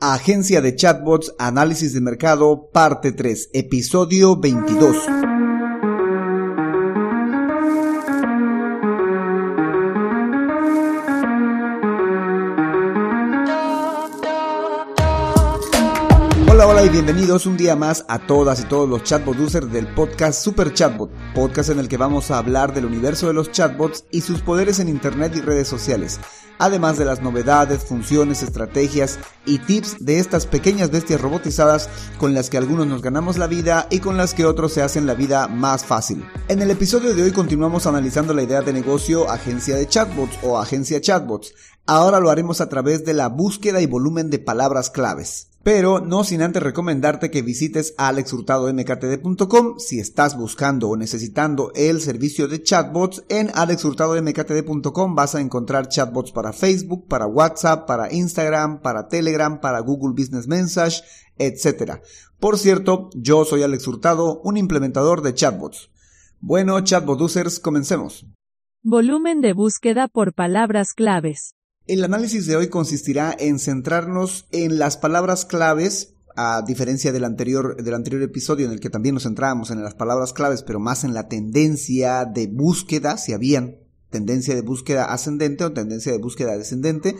Agencia de Chatbots, Análisis de Mercado, parte 3, episodio 22. Hola, hola y bienvenidos un día más a todas y todos los chatbot users del podcast Super Chatbot, podcast en el que vamos a hablar del universo de los chatbots y sus poderes en Internet y redes sociales, además de las novedades, funciones, estrategias y tips de estas pequeñas bestias robotizadas con las que algunos nos ganamos la vida y con las que otros se hacen la vida más fácil. En el episodio de hoy continuamos analizando la idea de negocio agencia de chatbots o agencia chatbots. Ahora lo haremos a través de la búsqueda y volumen de palabras claves. Pero no sin antes recomendarte que visites alexhurtadomktd.com si estás buscando o necesitando el servicio de chatbots. En alexhurtadomktd.com vas a encontrar chatbots para Facebook, para WhatsApp, para Instagram, para Telegram, para Google Business Message, etc. Por cierto, yo soy Alex Hurtado, un implementador de chatbots. Bueno, chatbot users, comencemos. Volumen de búsqueda por palabras claves. El análisis de hoy consistirá en centrarnos en las palabras claves, a diferencia del anterior, del anterior episodio en el que también nos centrábamos en las palabras claves, pero más en la tendencia de búsqueda, si habían tendencia de búsqueda ascendente o tendencia de búsqueda descendente.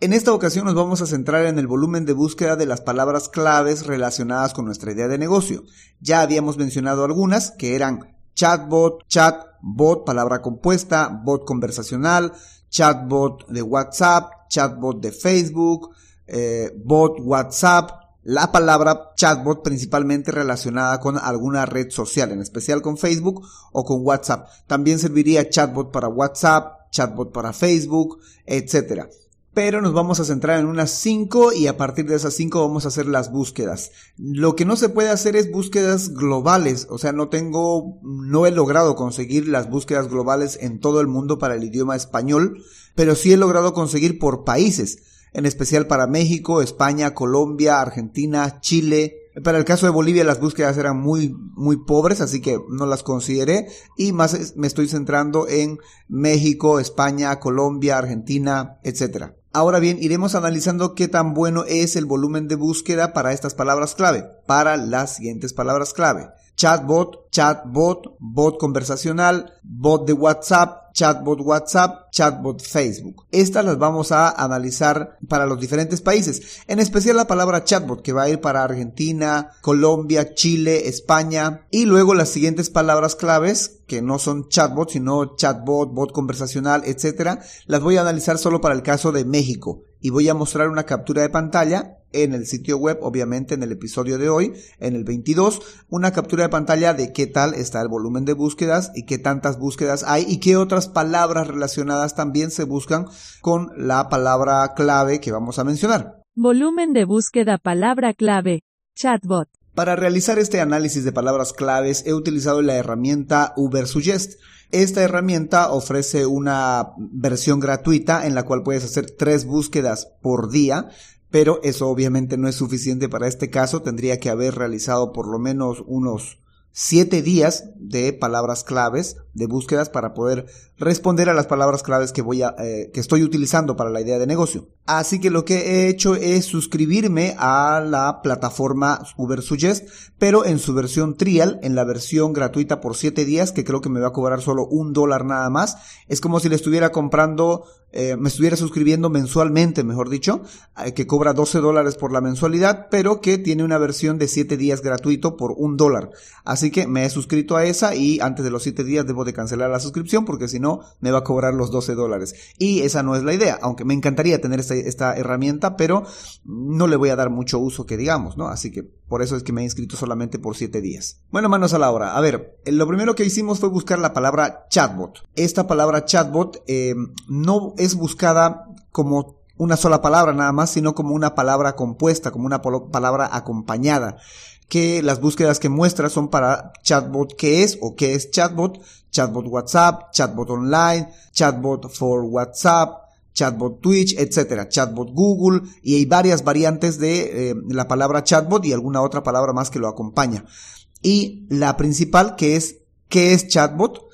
En esta ocasión nos vamos a centrar en el volumen de búsqueda de las palabras claves relacionadas con nuestra idea de negocio. Ya habíamos mencionado algunas que eran chatbot, chat, bot, palabra compuesta, bot conversacional, chatbot de WhatsApp, chatbot de Facebook, eh, bot WhatsApp, la palabra chatbot principalmente relacionada con alguna red social, en especial con Facebook o con WhatsApp. También serviría chatbot para WhatsApp, chatbot para Facebook, etcétera pero nos vamos a centrar en unas 5 y a partir de esas 5 vamos a hacer las búsquedas. Lo que no se puede hacer es búsquedas globales, o sea, no tengo, no he logrado conseguir las búsquedas globales en todo el mundo para el idioma español, pero sí he logrado conseguir por países, en especial para México, España, Colombia, Argentina, Chile, para el caso de Bolivia las búsquedas eran muy, muy pobres, así que no las consideré. Y más me estoy centrando en México, España, Colombia, Argentina, etc. Ahora bien, iremos analizando qué tan bueno es el volumen de búsqueda para estas palabras clave, para las siguientes palabras clave. Chatbot, chatbot, bot conversacional, bot de WhatsApp, chatbot WhatsApp, chatbot Facebook. Estas las vamos a analizar para los diferentes países, en especial la palabra chatbot que va a ir para Argentina, Colombia, Chile, España. Y luego las siguientes palabras claves que no son chatbot sino chatbot, bot conversacional, etcétera, las voy a analizar solo para el caso de México. Y voy a mostrar una captura de pantalla en el sitio web, obviamente en el episodio de hoy, en el 22, una captura de pantalla de qué tal está el volumen de búsquedas y qué tantas búsquedas hay y qué otras palabras relacionadas también se buscan con la palabra clave que vamos a mencionar. Volumen de búsqueda palabra clave. Chatbot. Para realizar este análisis de palabras claves he utilizado la herramienta Ubersuggest. Esta herramienta ofrece una versión gratuita en la cual puedes hacer tres búsquedas por día, pero eso obviamente no es suficiente para este caso. Tendría que haber realizado por lo menos unos siete días de palabras claves de búsquedas para poder responder a las palabras claves que voy a eh, que estoy utilizando para la idea de negocio. Así que lo que he hecho es suscribirme a la plataforma Ubersuggest, pero en su versión trial, en la versión gratuita por siete días, que creo que me va a cobrar solo un dólar nada más. Es como si le estuviera comprando, eh, me estuviera suscribiendo mensualmente, mejor dicho, eh, que cobra 12 dólares por la mensualidad, pero que tiene una versión de siete días gratuito por un dólar. Así que me he suscrito a esa y antes de los siete días debo de cancelar la suscripción porque si no me va a cobrar los 12 dólares. Y esa no es la idea, aunque me encantaría tener esta, herramienta, pero no le voy a dar mucho uso que digamos, ¿no? Así que por eso es que me he inscrito solamente por 7 días. Bueno, manos a la hora. A ver, lo primero que hicimos fue buscar la palabra chatbot. Esta palabra chatbot eh, no es buscada como una sola palabra nada más, sino como una palabra compuesta, como una palabra acompañada que las búsquedas que muestra son para chatbot qué es o qué es chatbot, chatbot WhatsApp, chatbot online, chatbot for WhatsApp, chatbot Twitch, etcétera, chatbot Google y hay varias variantes de eh, la palabra chatbot y alguna otra palabra más que lo acompaña. Y la principal que es qué es chatbot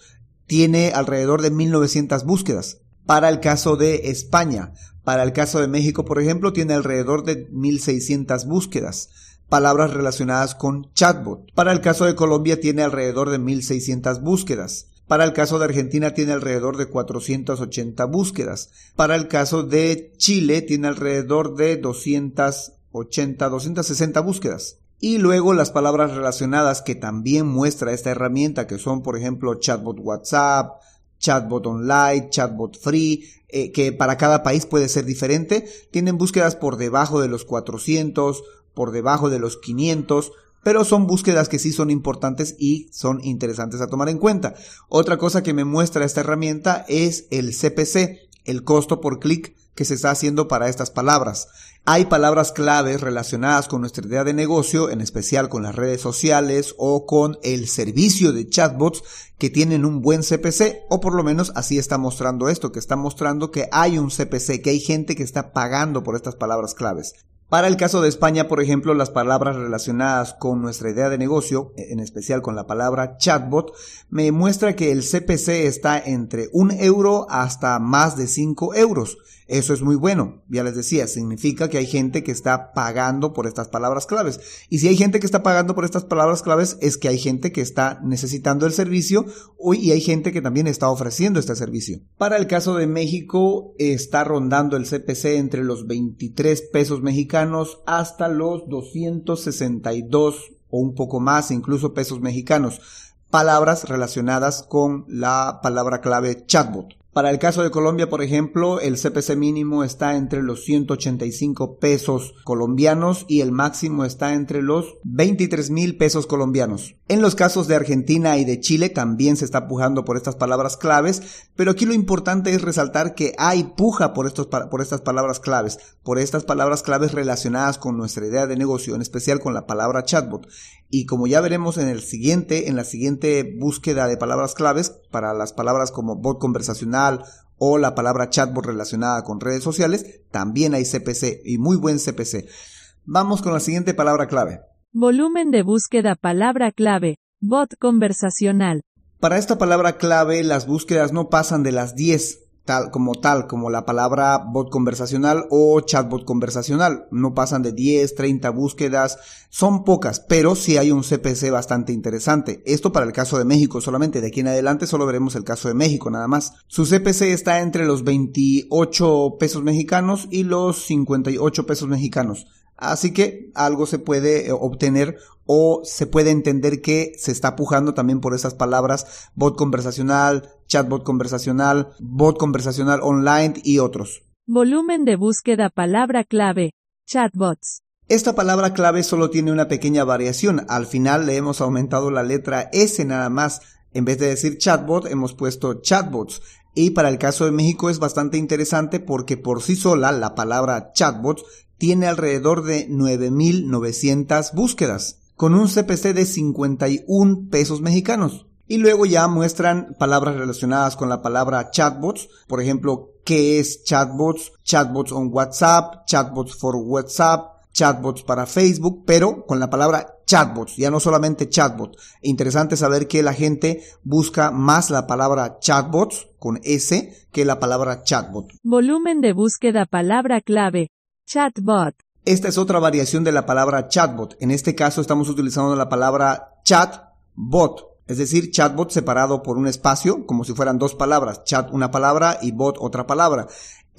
tiene alrededor de 1900 búsquedas. Para el caso de España, para el caso de México, por ejemplo, tiene alrededor de 1600 búsquedas palabras relacionadas con chatbot. Para el caso de Colombia tiene alrededor de 1600 búsquedas. Para el caso de Argentina tiene alrededor de 480 búsquedas. Para el caso de Chile tiene alrededor de 280, 260 búsquedas. Y luego las palabras relacionadas que también muestra esta herramienta, que son por ejemplo chatbot WhatsApp, chatbot online, chatbot free, eh, que para cada país puede ser diferente, tienen búsquedas por debajo de los 400, por debajo de los 500, pero son búsquedas que sí son importantes y son interesantes a tomar en cuenta. Otra cosa que me muestra esta herramienta es el CPC, el costo por clic que se está haciendo para estas palabras. Hay palabras claves relacionadas con nuestra idea de negocio, en especial con las redes sociales o con el servicio de chatbots que tienen un buen CPC, o por lo menos así está mostrando esto, que está mostrando que hay un CPC, que hay gente que está pagando por estas palabras claves. Para el caso de España, por ejemplo, las palabras relacionadas con nuestra idea de negocio, en especial con la palabra chatbot, me muestra que el CPC está entre un euro hasta más de 5 euros. Eso es muy bueno. Ya les decía, significa que hay gente que está pagando por estas palabras claves. Y si hay gente que está pagando por estas palabras claves, es que hay gente que está necesitando el servicio y hay gente que también está ofreciendo este servicio. Para el caso de México, está rondando el CPC entre los 23 pesos mexicanos hasta los 262 o un poco más, incluso pesos mexicanos. Palabras relacionadas con la palabra clave chatbot. Para el caso de Colombia, por ejemplo, el CPC mínimo está entre los 185 pesos colombianos y el máximo está entre los 23 mil pesos colombianos. En los casos de Argentina y de Chile también se está pujando por estas palabras claves, pero aquí lo importante es resaltar que hay puja por, por estas palabras claves, por estas palabras claves relacionadas con nuestra idea de negocio, en especial con la palabra chatbot. Y como ya veremos en el siguiente, en la siguiente búsqueda de palabras claves, para las palabras como bot conversacional o la palabra chatbot relacionada con redes sociales, también hay CPC y muy buen CPC. Vamos con la siguiente palabra clave. Volumen de búsqueda palabra clave, bot conversacional. Para esta palabra clave las búsquedas no pasan de las 10 tal, como tal, como la palabra bot conversacional o chatbot conversacional. No pasan de 10, 30 búsquedas, son pocas, pero sí hay un CPC bastante interesante. Esto para el caso de México solamente, de aquí en adelante solo veremos el caso de México nada más. Su CPC está entre los 28 pesos mexicanos y los 58 pesos mexicanos. Así que algo se puede eh, obtener o se puede entender que se está pujando también por esas palabras bot conversacional, chatbot conversacional, bot conversacional online y otros. Volumen de búsqueda palabra clave, chatbots. Esta palabra clave solo tiene una pequeña variación. Al final le hemos aumentado la letra S nada más. En vez de decir chatbot, hemos puesto chatbots. Y para el caso de México es bastante interesante porque por sí sola la palabra chatbots tiene alrededor de 9.900 búsquedas, con un CPC de 51 pesos mexicanos. Y luego ya muestran palabras relacionadas con la palabra chatbots, por ejemplo, qué es chatbots, chatbots on WhatsApp, chatbots for WhatsApp, chatbots para Facebook, pero con la palabra chatbots, ya no solamente chatbot. Interesante saber que la gente busca más la palabra chatbots con S que la palabra chatbot. Volumen de búsqueda palabra clave, Chatbot. Esta es otra variación de la palabra chatbot. En este caso estamos utilizando la palabra chatbot, es decir, chatbot separado por un espacio, como si fueran dos palabras, chat una palabra y bot otra palabra.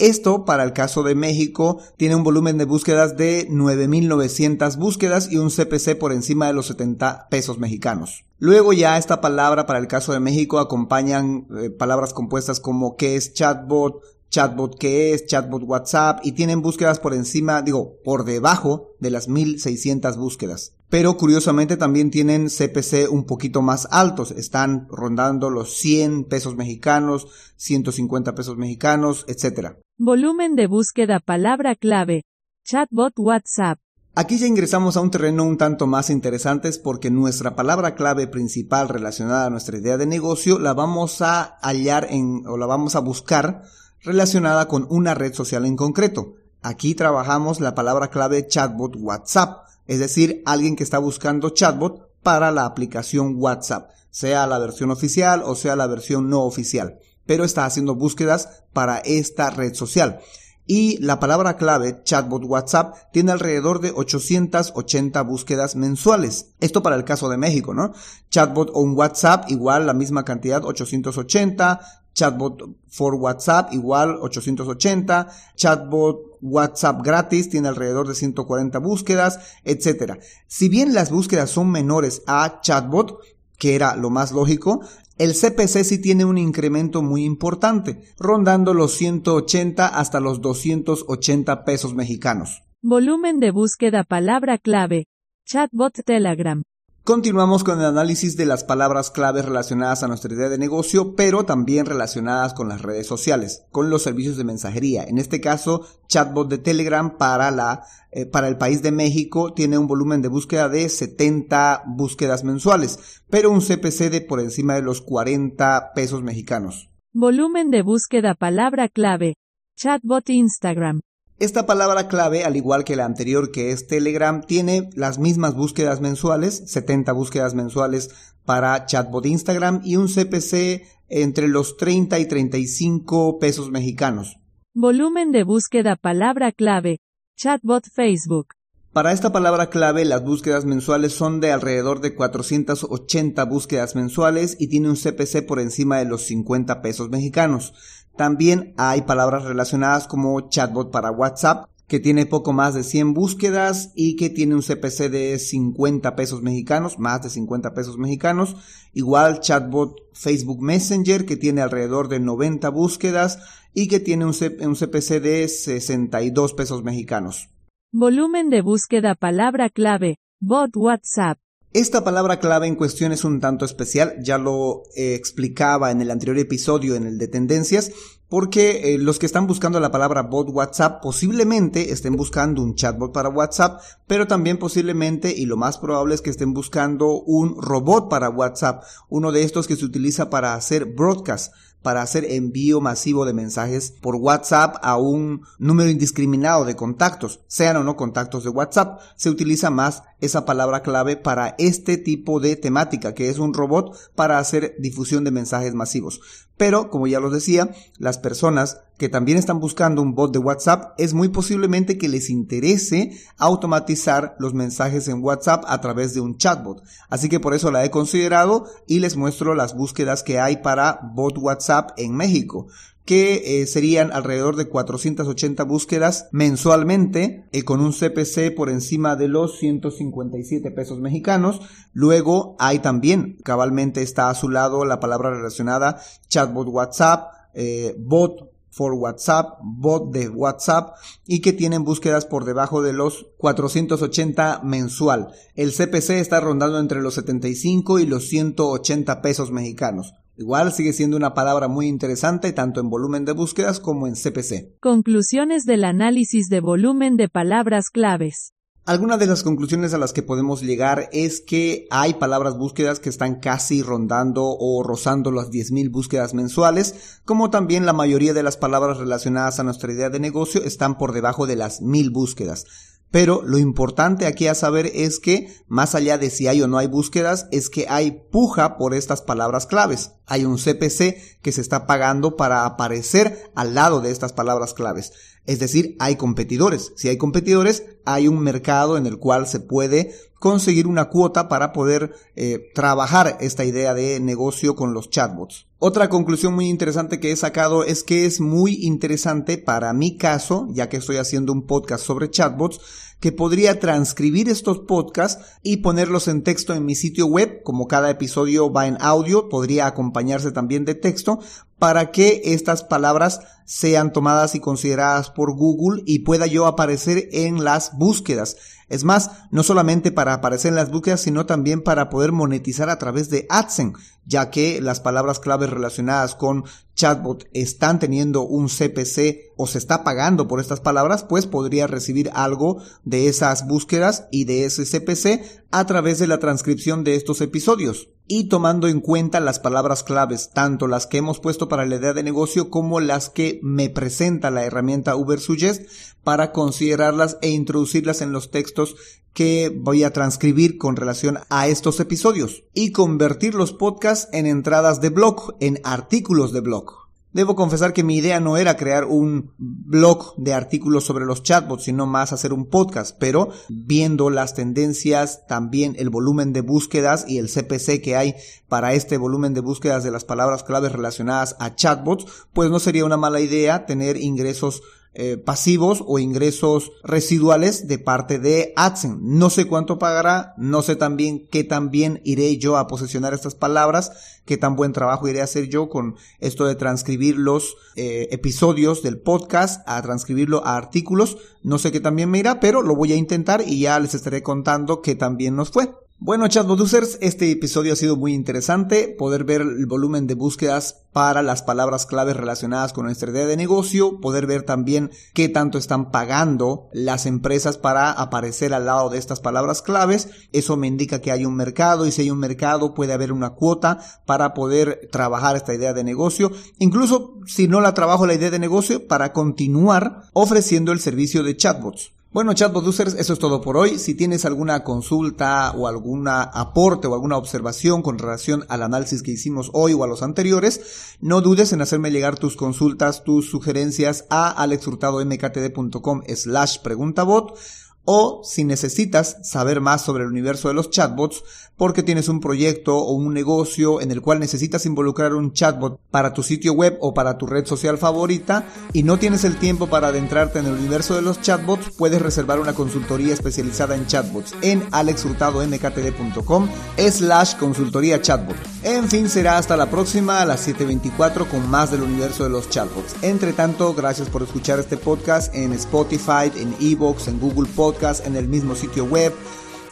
Esto, para el caso de México, tiene un volumen de búsquedas de 9.900 búsquedas y un CPC por encima de los 70 pesos mexicanos. Luego ya esta palabra para el caso de México acompañan eh, palabras compuestas como qué es chatbot, chatbot que es, chatbot WhatsApp y tienen búsquedas por encima, digo, por debajo de las 1600 búsquedas. Pero curiosamente también tienen CPC un poquito más altos, están rondando los 100 pesos mexicanos, 150 pesos mexicanos, etc. Volumen de búsqueda palabra clave. Chatbot WhatsApp. Aquí ya ingresamos a un terreno un tanto más interesante porque nuestra palabra clave principal relacionada a nuestra idea de negocio la vamos a hallar en, o la vamos a buscar relacionada con una red social en concreto. Aquí trabajamos la palabra clave chatbot WhatsApp, es decir, alguien que está buscando chatbot para la aplicación WhatsApp, sea la versión oficial o sea la versión no oficial. pero está haciendo búsquedas para esta red social. Y la palabra clave chatbot WhatsApp tiene alrededor de 880 búsquedas mensuales. Esto para el caso de México, ¿no? Chatbot on WhatsApp igual la misma cantidad, 880. Chatbot for WhatsApp igual 880. Chatbot WhatsApp gratis tiene alrededor de 140 búsquedas, etc. Si bien las búsquedas son menores a chatbot, que era lo más lógico, el CPC sí tiene un incremento muy importante, rondando los 180 hasta los 280 pesos mexicanos. Volumen de búsqueda palabra clave. Chatbot Telegram. Continuamos con el análisis de las palabras claves relacionadas a nuestra idea de negocio, pero también relacionadas con las redes sociales, con los servicios de mensajería. En este caso, chatbot de Telegram para la eh, para el país de México tiene un volumen de búsqueda de 70 búsquedas mensuales, pero un CPC de por encima de los 40 pesos mexicanos. Volumen de búsqueda palabra clave. Chatbot Instagram. Esta palabra clave, al igual que la anterior que es Telegram, tiene las mismas búsquedas mensuales, 70 búsquedas mensuales para chatbot Instagram y un CPC entre los 30 y 35 pesos mexicanos. Volumen de búsqueda palabra clave. Chatbot Facebook. Para esta palabra clave, las búsquedas mensuales son de alrededor de 480 búsquedas mensuales y tiene un CPC por encima de los 50 pesos mexicanos. También hay palabras relacionadas como chatbot para WhatsApp, que tiene poco más de 100 búsquedas y que tiene un CPC de 50 pesos mexicanos, más de 50 pesos mexicanos. Igual chatbot Facebook Messenger, que tiene alrededor de 90 búsquedas y que tiene un, CPC de 62 pesos mexicanos. Volumen de búsqueda palabra clave, bot WhatsApp. Esta palabra clave en cuestión es un tanto especial, ya lo eh, explicaba en el anterior episodio, en el de tendencias, porque eh, los que están buscando la palabra bot WhatsApp posiblemente estén buscando un chatbot para WhatsApp, pero también posiblemente y lo más probable es que estén buscando un robot para WhatsApp, uno de estos que se utiliza para hacer broadcast para hacer envío masivo de mensajes por WhatsApp a un número indiscriminado de contactos, sean o no contactos de WhatsApp. Se utiliza más esa palabra clave para este tipo de temática, que es un robot para hacer difusión de mensajes masivos. Pero, como ya lo decía, las personas que también están buscando un bot de WhatsApp, es muy posiblemente que les interese automatizar los mensajes en WhatsApp a través de un chatbot. Así que por eso la he considerado y les muestro las búsquedas que hay para bot WhatsApp en México que eh, serían alrededor de 480 búsquedas mensualmente, eh, con un CPC por encima de los 157 pesos mexicanos. Luego hay también, cabalmente está a su lado la palabra relacionada chatbot WhatsApp, eh, bot for WhatsApp, bot de WhatsApp y que tienen búsquedas por debajo de los 480 mensual. El CPC está rondando entre los 75 y los 180 pesos mexicanos. Igual sigue siendo una palabra muy interesante tanto en volumen de búsquedas como en CPC. Conclusiones del análisis de volumen de palabras claves. Algunas de las conclusiones a las que podemos llegar es que hay palabras búsquedas que están casi rondando o rozando las 10.000 búsquedas mensuales, como también la mayoría de las palabras relacionadas a nuestra idea de negocio están por debajo de las 1.000 búsquedas. Pero lo importante aquí a saber es que, más allá de si hay o no hay búsquedas, es que hay puja por estas palabras claves. Hay un CPC que se está pagando para aparecer al lado de estas palabras claves. Es decir, hay competidores. Si hay competidores, hay un mercado en el cual se puede conseguir una cuota para poder eh, trabajar esta idea de negocio con los chatbots. Otra conclusión muy interesante que he sacado es que es muy interesante para mi caso, ya que estoy haciendo un podcast sobre chatbots, que podría transcribir estos podcasts y ponerlos en texto en mi sitio web, como cada episodio va en audio, podría acompañarse también de texto, para que estas palabras sean tomadas y consideradas por Google y pueda yo aparecer en las búsquedas. Es más, no solamente para aparecer en las búsquedas, sino también para poder monetizar a través de AdSense, ya que las palabras claves relacionadas con chatbot están teniendo un CPC o se está pagando por estas palabras, pues podría recibir algo de esas búsquedas y de ese CPC a través de la transcripción de estos episodios y tomando en cuenta las palabras claves, tanto las que hemos puesto para la idea de negocio como las que me presenta la herramienta Uber Suggest para considerarlas e introducirlas en los textos que voy a transcribir con relación a estos episodios y convertir los podcasts en entradas de blog, en artículos de blog. Debo confesar que mi idea no era crear un blog de artículos sobre los chatbots, sino más hacer un podcast, pero viendo las tendencias, también el volumen de búsquedas y el CPC que hay para este volumen de búsquedas de las palabras claves relacionadas a chatbots, pues no sería una mala idea tener ingresos eh, pasivos o ingresos residuales de parte de AdSense. No sé cuánto pagará, no sé también qué tan bien iré yo a posesionar estas palabras, qué tan buen trabajo iré a hacer yo con esto de transcribir los eh, episodios del podcast, a transcribirlo a artículos. No sé qué también me irá, pero lo voy a intentar y ya les estaré contando qué también nos fue. Bueno, chatbot users, este episodio ha sido muy interesante, poder ver el volumen de búsquedas para las palabras claves relacionadas con nuestra idea de negocio, poder ver también qué tanto están pagando las empresas para aparecer al lado de estas palabras claves. Eso me indica que hay un mercado y si hay un mercado puede haber una cuota para poder trabajar esta idea de negocio. Incluso si no la trabajo la idea de negocio, para continuar ofreciendo el servicio de chatbots. Bueno, chatbot users, eso es todo por hoy. Si tienes alguna consulta o algún aporte o alguna observación con relación al análisis que hicimos hoy o a los anteriores, no dudes en hacerme llegar tus consultas, tus sugerencias a alexhurtadomktd.com slash preguntabot o si necesitas saber más sobre el universo de los chatbots porque tienes un proyecto o un negocio en el cual necesitas involucrar un chatbot para tu sitio web o para tu red social favorita y no tienes el tiempo para adentrarte en el universo de los chatbots, puedes reservar una consultoría especializada en chatbots en alexhurtadomktd.com slash consultoría chatbot. En fin, será hasta la próxima a las 7.24 con más del universo de los chatbots. Entre tanto, gracias por escuchar este podcast en Spotify, en Evox, en Google Podcast, en el mismo sitio web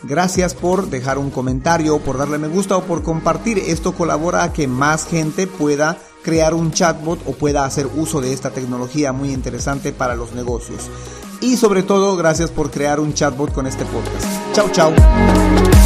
Gracias por dejar un comentario, por darle me gusta o por compartir. Esto colabora a que más gente pueda crear un chatbot o pueda hacer uso de esta tecnología muy interesante para los negocios. Y sobre todo, gracias por crear un chatbot con este podcast. Chao, chao.